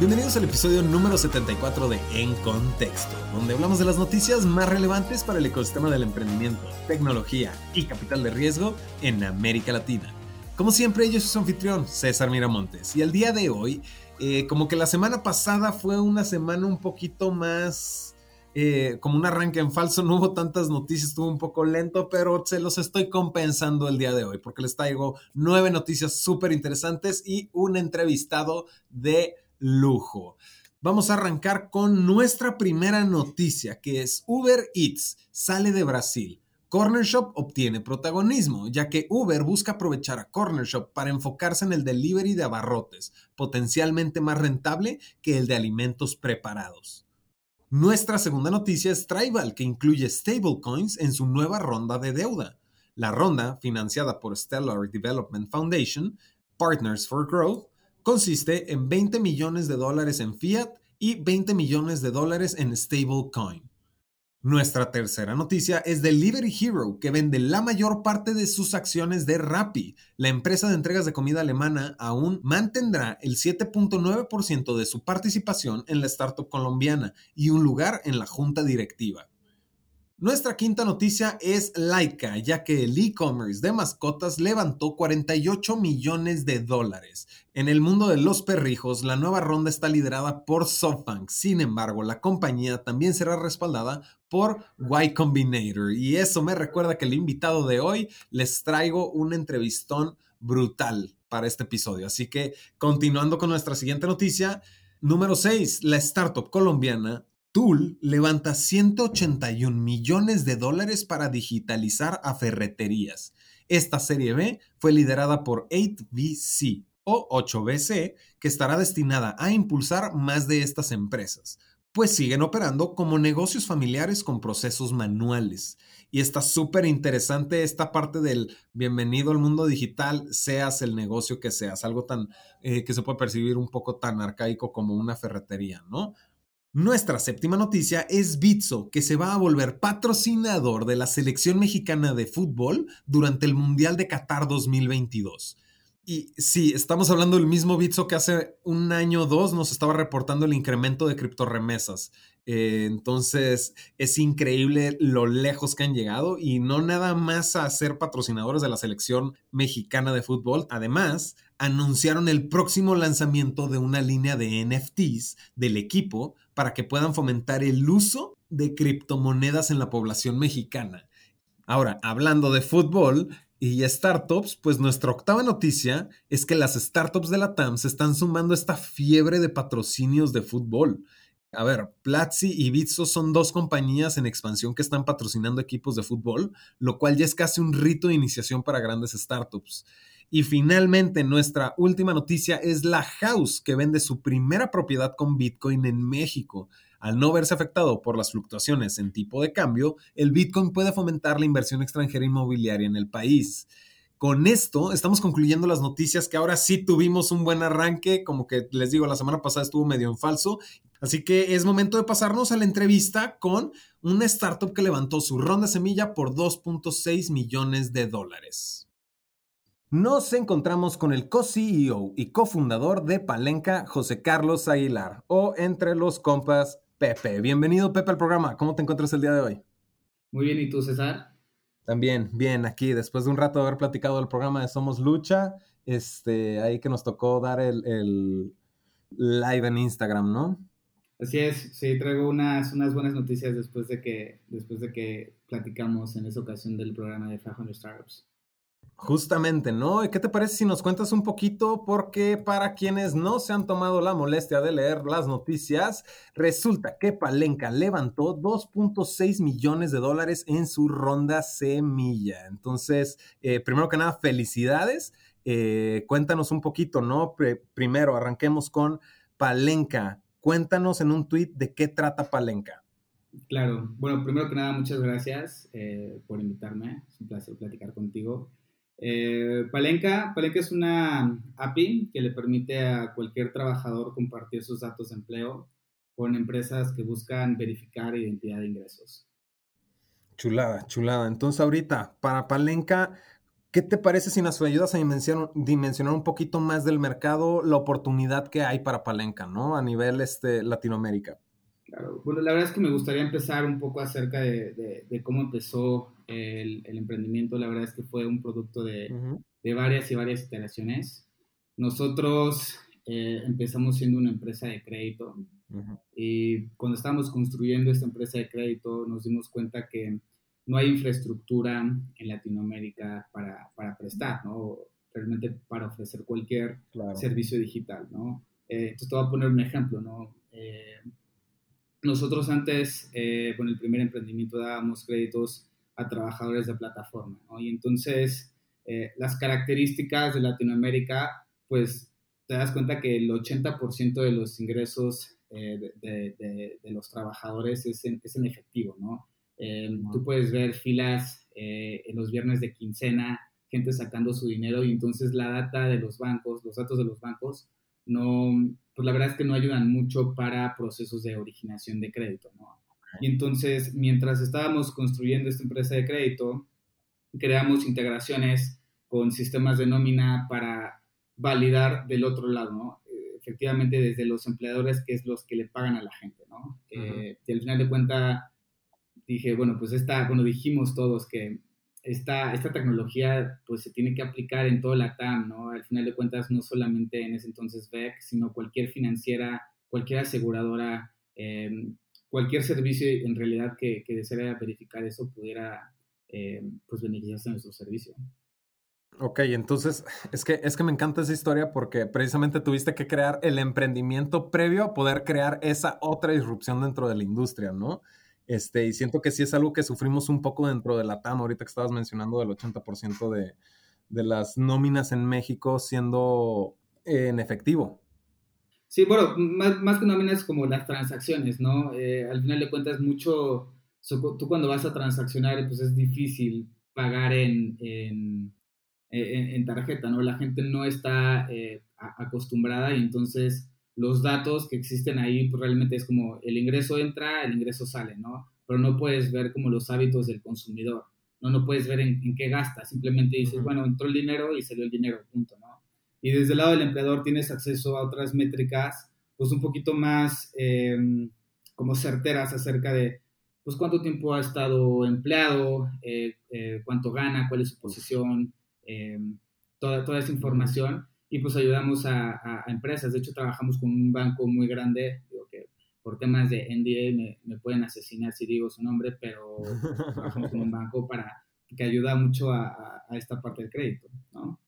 Bienvenidos al episodio número 74 de En Contexto, donde hablamos de las noticias más relevantes para el ecosistema del emprendimiento, tecnología y capital de riesgo en América Latina. Como siempre, yo soy su anfitrión, César Miramontes, y el día de hoy, eh, como que la semana pasada fue una semana un poquito más... Eh, como un arranque en falso, no hubo tantas noticias, estuvo un poco lento, pero se los estoy compensando el día de hoy porque les traigo nueve noticias súper interesantes y un entrevistado de lujo. Vamos a arrancar con nuestra primera noticia, que es Uber Eats sale de Brasil. Corner Shop obtiene protagonismo, ya que Uber busca aprovechar a Corner Shop para enfocarse en el delivery de abarrotes, potencialmente más rentable que el de alimentos preparados. Nuestra segunda noticia es Tribal, que incluye stablecoins en su nueva ronda de deuda. La ronda, financiada por Stellar Development Foundation, Partners for Growth, consiste en 20 millones de dólares en fiat y 20 millones de dólares en stablecoin. Nuestra tercera noticia es Delivery Hero, que vende la mayor parte de sus acciones de Rappi. La empresa de entregas de comida alemana aún mantendrá el 7.9% de su participación en la startup colombiana y un lugar en la junta directiva. Nuestra quinta noticia es Laika, ya que el e-commerce de mascotas levantó 48 millones de dólares. En el mundo de los perrijos, la nueva ronda está liderada por SoftBank. Sin embargo, la compañía también será respaldada por Y Combinator. Y eso me recuerda que el invitado de hoy les traigo un entrevistón brutal para este episodio. Así que, continuando con nuestra siguiente noticia, número 6, la startup colombiana Tool levanta 181 millones de dólares para digitalizar a ferreterías. Esta serie B fue liderada por 8VC o 8BC, que estará destinada a impulsar más de estas empresas, pues siguen operando como negocios familiares con procesos manuales. Y está súper interesante esta parte del bienvenido al mundo digital, seas el negocio que seas, algo tan eh, que se puede percibir un poco tan arcaico como una ferretería, ¿no? Nuestra séptima noticia es Bitso, que se va a volver patrocinador de la selección mexicana de fútbol durante el Mundial de Qatar 2022. Y sí, estamos hablando del mismo Bitso que hace un año o dos nos estaba reportando el incremento de criptoremesas. Eh, entonces, es increíble lo lejos que han llegado y no nada más a ser patrocinadores de la selección mexicana de fútbol. Además, anunciaron el próximo lanzamiento de una línea de NFTs del equipo para que puedan fomentar el uso de criptomonedas en la población mexicana. Ahora, hablando de fútbol y startups, pues nuestra octava noticia es que las startups de la TAM se están sumando a esta fiebre de patrocinios de fútbol. A ver, Platzi y Bitso son dos compañías en expansión que están patrocinando equipos de fútbol, lo cual ya es casi un rito de iniciación para grandes startups. Y finalmente, nuestra última noticia es la House, que vende su primera propiedad con Bitcoin en México. Al no verse afectado por las fluctuaciones en tipo de cambio, el Bitcoin puede fomentar la inversión extranjera inmobiliaria en el país. Con esto estamos concluyendo las noticias que ahora sí tuvimos un buen arranque, como que les digo, la semana pasada estuvo medio en falso, así que es momento de pasarnos a la entrevista con una startup que levantó su ronda semilla por 2.6 millones de dólares. Nos encontramos con el co-CEO y cofundador de Palenca, José Carlos Aguilar, o entre los compas, Pepe. Bienvenido, Pepe, al programa. ¿Cómo te encuentras el día de hoy? Muy bien, ¿y tú, César? También, bien, aquí, después de un rato de haber platicado del programa de Somos Lucha, este, ahí que nos tocó dar el, el live en Instagram, ¿no? Así es, sí, traigo unas, unas buenas noticias después de, que, después de que platicamos en esa ocasión del programa de 500 Startups. Justamente, ¿no? ¿Y qué te parece si nos cuentas un poquito? Porque para quienes no se han tomado la molestia de leer las noticias, resulta que Palenca levantó 2.6 millones de dólares en su ronda semilla. Entonces, eh, primero que nada, felicidades. Eh, cuéntanos un poquito, ¿no? primero, arranquemos con Palenca. Cuéntanos en un tweet de qué trata Palenca. Claro, bueno, primero que nada, muchas gracias eh, por invitarme. Es un placer platicar contigo. Eh, Palenca, Palenca es una API que le permite a cualquier trabajador compartir sus datos de empleo con empresas que buscan verificar identidad de ingresos. Chulada, chulada. Entonces ahorita, para Palenca, ¿Qué te parece si nos ayudas a dimensionar, un poquito más del mercado, la oportunidad que hay para Palenca, ¿no? A nivel este, Latinoamérica. Claro, bueno, la verdad es que me gustaría empezar un poco acerca de, cómo empezó el, emprendimiento. La verdad es que fue un producto de, varias y varias iteraciones. Nosotros eh, empezamos siendo una empresa de crédito y cuando estábamos construyendo esta empresa de crédito nos dimos cuenta que no hay infraestructura en Latinoamérica para, para prestar, ¿no? Realmente para ofrecer cualquier servicio digital, ¿no? Eh, entonces te voy a poner un ejemplo, ¿no? Eh, nosotros antes, eh, con el primer emprendimiento, dábamos créditos a trabajadores de plataforma, ¿no? Y entonces las características de Latinoamérica, pues te das cuenta que el 80% de los ingresos de, de, de, los trabajadores es en, es en efectivo, ¿no? Em, tú puedes ver filas eh, en los viernes de quincena, gente sacando su dinero y entonces la data de los bancos, los datos de los bancos, no, pues la verdad es que no ayudan mucho para procesos de originación de crédito, ¿no? Y entonces, mientras estábamos construyendo esta empresa de crédito, creamos integraciones con sistemas de nómina para validar del otro lado, ¿no? Eh, efectivamente, desde los empleadores, que es los que le pagan a la gente, ¿no? Eh, y al final de cuentas, dije, bueno, pues esta, bueno, dijimos todos que esta, esta tecnología pues se tiene que aplicar en toda la TAM, ¿no? Al final de cuentas, no solamente en ese entonces BEC, sino cualquier financiera, cualquier aseguradora, em, cualquier servicio en realidad que, que verificar eso pudiera em, pues beneficiarse de nuestro servicio. Ok, entonces es que, es que me encanta esa historia porque precisamente tuviste que crear el emprendimiento previo a poder crear esa otra disrupción dentro de la industria, ¿no? Este, y siento que sí es algo que sufrimos un poco dentro de la TAM, ahorita que estabas mencionando del 80% de, de las nóminas en México siendo en efectivo. Sí, bueno, más, más que nóminas como las transacciones, ¿no? Eh, al final de cuentas, mucho, tú cuando vas a transaccionar, pues es difícil pagar en, en, en, tarjeta, ¿no? La gente no está eh, acostumbrada y entonces los datos que existen ahí, pues realmente es como el ingreso entra, el ingreso sale, ¿no? Pero no puedes ver como los hábitos del consumidor, ¿no? No puedes ver en, qué gasta, simplemente dices, bueno, entró el dinero y salió el dinero, punto, ¿no? Y desde el lado del empleador tienes acceso a otras métricas, pues un poquito más em, como certeras acerca de, pues cuánto tiempo ha estado empleado, eh, eh, cuánto gana, cuál es su posición, em, toda, toda esa información y pues ayudamos a, empresas. De hecho, trabajamos con un banco muy grande, digo que por temas de NDA me, pueden asesinar si digo su nombre, pero trabajamos con un banco para que ayuda mucho a, esta parte del crédito, ¿no?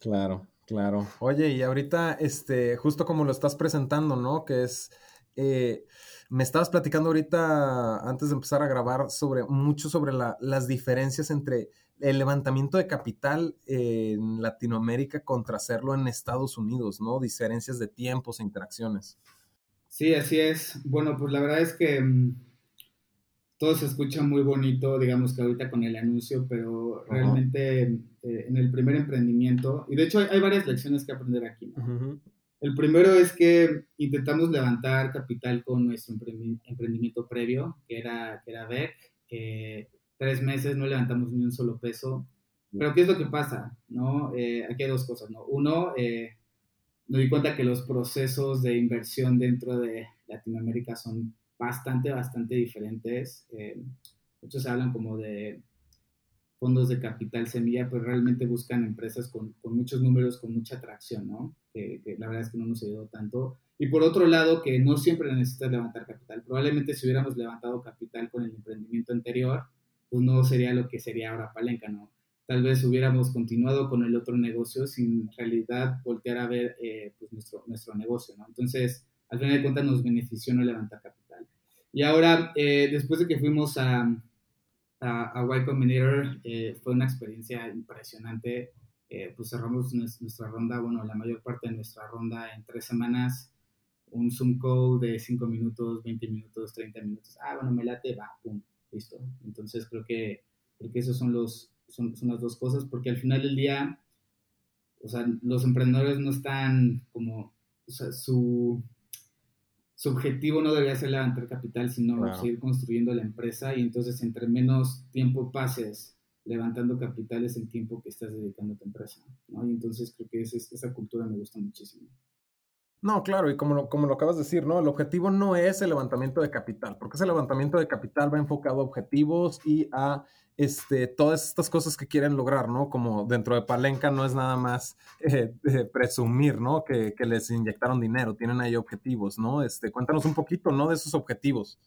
Claro, claro. Oye, y ahorita, este, justo como lo estás presentando, ¿no? Que es, eh, me estabas platicando ahorita, antes de empezar a grabar, sobre mucho sobre las diferencias entre el levantamiento de capital en Latinoamérica contra hacerlo en Estados Unidos, ¿no? Diferencias de tiempos e interacciones. Sí, así es. Bueno, pues la verdad es que mm, todo se escucha muy bonito, digamos que ahorita con el anuncio, pero realmente eh, en el primer emprendimiento, y de hecho hay, varias lecciones que aprender aquí. El primero es que intentamos levantar capital con nuestro emprendimiento previo, que era, que era BEC tres meses no levantamos ni un solo peso. Pero ¿qué es lo que pasa? ¿no? Eh, aquí hay dos cosas. ¿no? Uno, eh, me di cuenta que los procesos de inversión dentro de Latinoamérica son bastante, bastante diferentes. Eh, muchos hablan como de fondos de capital semilla, pero realmente buscan empresas con, con muchos números, con mucha atracción, ¿no? Que, que, la verdad es que no nos ayudó tanto. Y por otro lado, que no siempre necesitas levantar capital. Probablemente si hubiéramos levantado capital con el emprendimiento anterior, pues no sería lo que sería ahora Palenca, ¿no? Tal vez hubiéramos continuado con el otro negocio sin realidad voltear a ver eh, pues nuestro, nuestro negocio, ¿no? Entonces, al final de cuentas nos benefició no levantar capital. Y ahora, eh, después de que fuimos a, a, a Y Combinator, eh, fue una experiencia impresionante. pues cerramos nuestra ronda, bueno, la mayor parte de nuestra ronda en tres semanas, un Zoom call de 5 minutos, 20 minutos, 30 minutos. Ah, bueno, me late, va, pum, Listo. Entonces creo que, creo que esos son, los, son, son las dos cosas, porque al final del día, o sea, los emprendedores no están como, o sea, su, su objetivo no debería ser levantar capital, sino seguir construyendo la empresa y entonces entre menos tiempo pases levantando capitales el tiempo que estás dedicando a tu empresa. ¿no? Y entonces creo que esa cultura me gusta muchísimo. No, claro, y como lo, como lo acabas de decir, ¿no? El objetivo no es el levantamiento de capital, porque ese levantamiento de capital va enfocado a objetivos y a este, todas estas cosas que quieren lograr, ¿no? Como dentro de Palenca no es nada más eh, presumir, ¿no? Que, que, les inyectaron dinero, tienen ahí objetivos, ¿no? Este, cuéntanos un poquito, ¿no? De esos objetivos.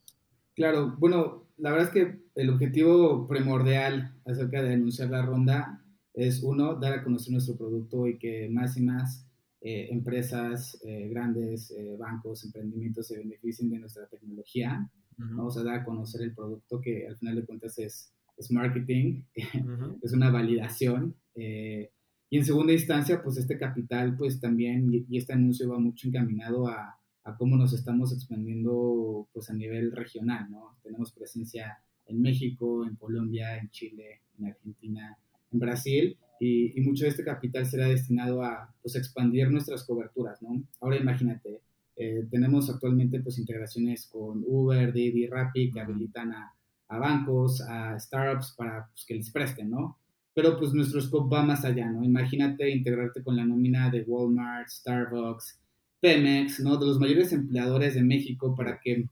Claro, bueno, la verdad es que el objetivo primordial acerca de anunciar la ronda es, uno, dar a conocer nuestro producto y que más y más eh, empresas eh, grandes, eh, bancos, emprendimientos se beneficien de nuestra tecnología. Vamos a dar a conocer el producto que al final de cuentas es, es marketing, es una validación. y en segunda instancia, pues este capital, pues también, y, este anuncio va mucho encaminado a, a, cómo nos estamos expandiendo pues a nivel regional, ¿no? Tenemos presencia en México, en Colombia, en Chile, en Argentina, en Brasil, y, mucho de este capital será destinado a pues, expandir nuestras coberturas, ¿no? Ahora imagínate, eh, tenemos actualmente pues integraciones con Uber, Didi, Rappi que habilitan a, a bancos, a startups para pues, que les presten, ¿no? Pero pues nuestro scope va más allá, ¿no? Imagínate integrarte con la nómina de Walmart, Starbucks, Pemex, ¿no? De los mayores empleadores de México para que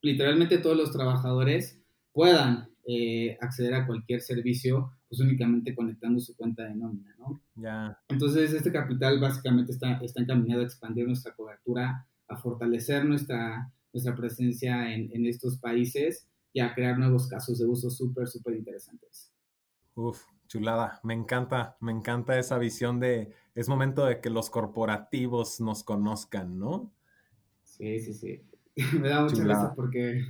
literalmente todos los trabajadores puedan eh, acceder a cualquier servicio pues únicamente conectando su cuenta de nómina, ¿no? Ya. Entonces, este capital básicamente está, está encaminado a expandir nuestra cobertura, a fortalecer nuestra, nuestra presencia en, en estos países y a crear nuevos casos de uso súper, súper interesantes. Uf, chulada, me encanta, me encanta esa visión de, es momento de que los corporativos nos conozcan, ¿no? Sí, sí, sí. me da mucha gracia porque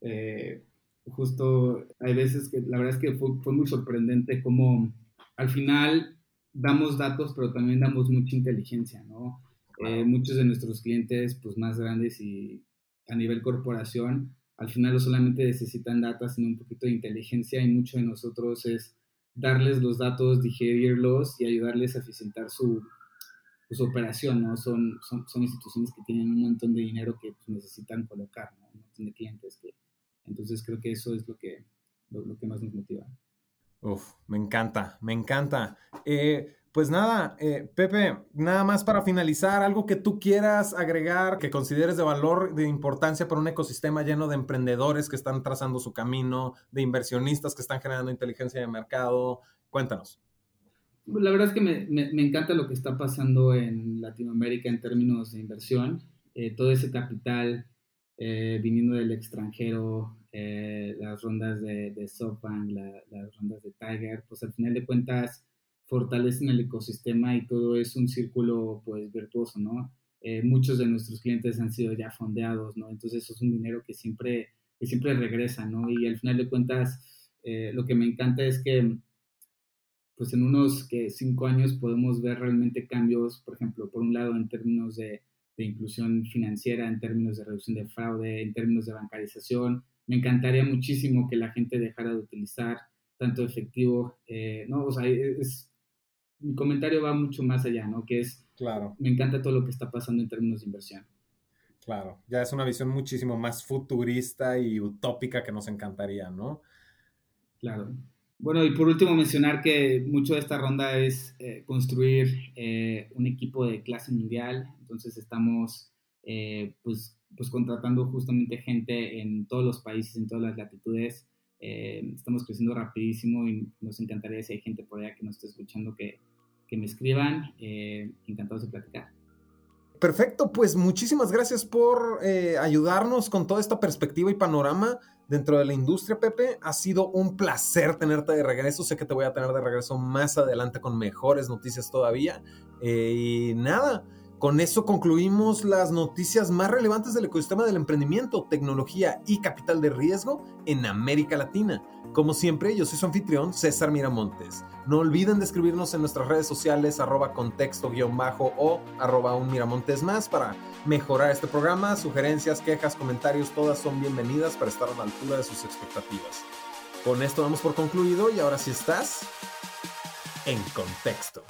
eh, justo hay veces que la verdad es que fue, muy sorprendente cómo al final damos datos, pero también damos mucha inteligencia, ¿no? Eh, muchos de nuestros clientes, pues más grandes y a nivel corporación, al final no solamente necesitan datos, sino un poquito de inteligencia y mucho de nosotros es darles los datos, digerirlos y ayudarles a eficientar su, su operación, ¿no? Son, son, son, instituciones que tienen un montón de dinero que pues, necesitan colocar, ¿no? Un montón de clientes que entonces creo que eso es lo que, lo, que más nos motiva. Uf, me encanta, me encanta. Eh, pues nada, eh, Pepe, nada más para finalizar, algo que tú quieras agregar, que consideres de valor, de importancia para un ecosistema lleno de emprendedores que están trazando su camino, de inversionistas que están generando inteligencia de mercado. Cuéntanos. La verdad es que me, me, encanta lo que está pasando en Latinoamérica en términos de inversión. Eh, todo ese capital eh, viniendo del extranjero, eh, las rondas de, de SoftBank, las rondas de Tiger, pues al final de cuentas fortalecen el ecosistema y todo es un círculo pues virtuoso, ¿no? Eh, muchos de nuestros clientes han sido ya fondeados, ¿no? Entonces eso es un dinero que siempre, que siempre regresa, ¿no? Y al final de cuentas lo que me encanta es que pues en unos que cinco años podemos ver realmente cambios, por ejemplo, por un lado en términos de de inclusión financiera, en términos de reducción de fraude, en términos de bancarización. Me encantaría muchísimo que la gente dejara de utilizar tanto efectivo, eh, ¿no? O sea, es, mi comentario va mucho más allá, ¿no? Que es, claro. me encanta todo lo que está pasando en términos de inversión. Claro, ya es una visión muchísimo más futurista y utópica que nos encantaría, ¿no? Claro. Bueno, y por último mencionar que mucho de esta ronda es eh, construir eh, un equipo de clase mundial, entonces estamos eh, pues, pues contratando justamente gente en todos los países, en todas las latitudes, estamos creciendo rapidísimo y nos encantaría si hay gente por allá que nos esté escuchando que, que me escriban, encantados de platicar. Perfecto, pues muchísimas gracias por ayudarnos con toda esta perspectiva y panorama dentro de la industria, Pepe. Ha sido un placer tenerte de regreso. Sé que te voy a tener de regreso más adelante con mejores noticias todavía. Eh, y nada, con eso concluimos las noticias más relevantes del ecosistema del emprendimiento, tecnología y capital de riesgo en América Latina. Como siempre, yo soy su anfitrión, César Miramontes. No olviden de escribirnos en nuestras redes sociales, arroba contexto-bajo o arroba un más para mejorar este programa. Sugerencias, quejas, comentarios, todas son bienvenidas para estar a la altura de sus expectativas. Con esto damos por concluido y ahora sí estás en contexto.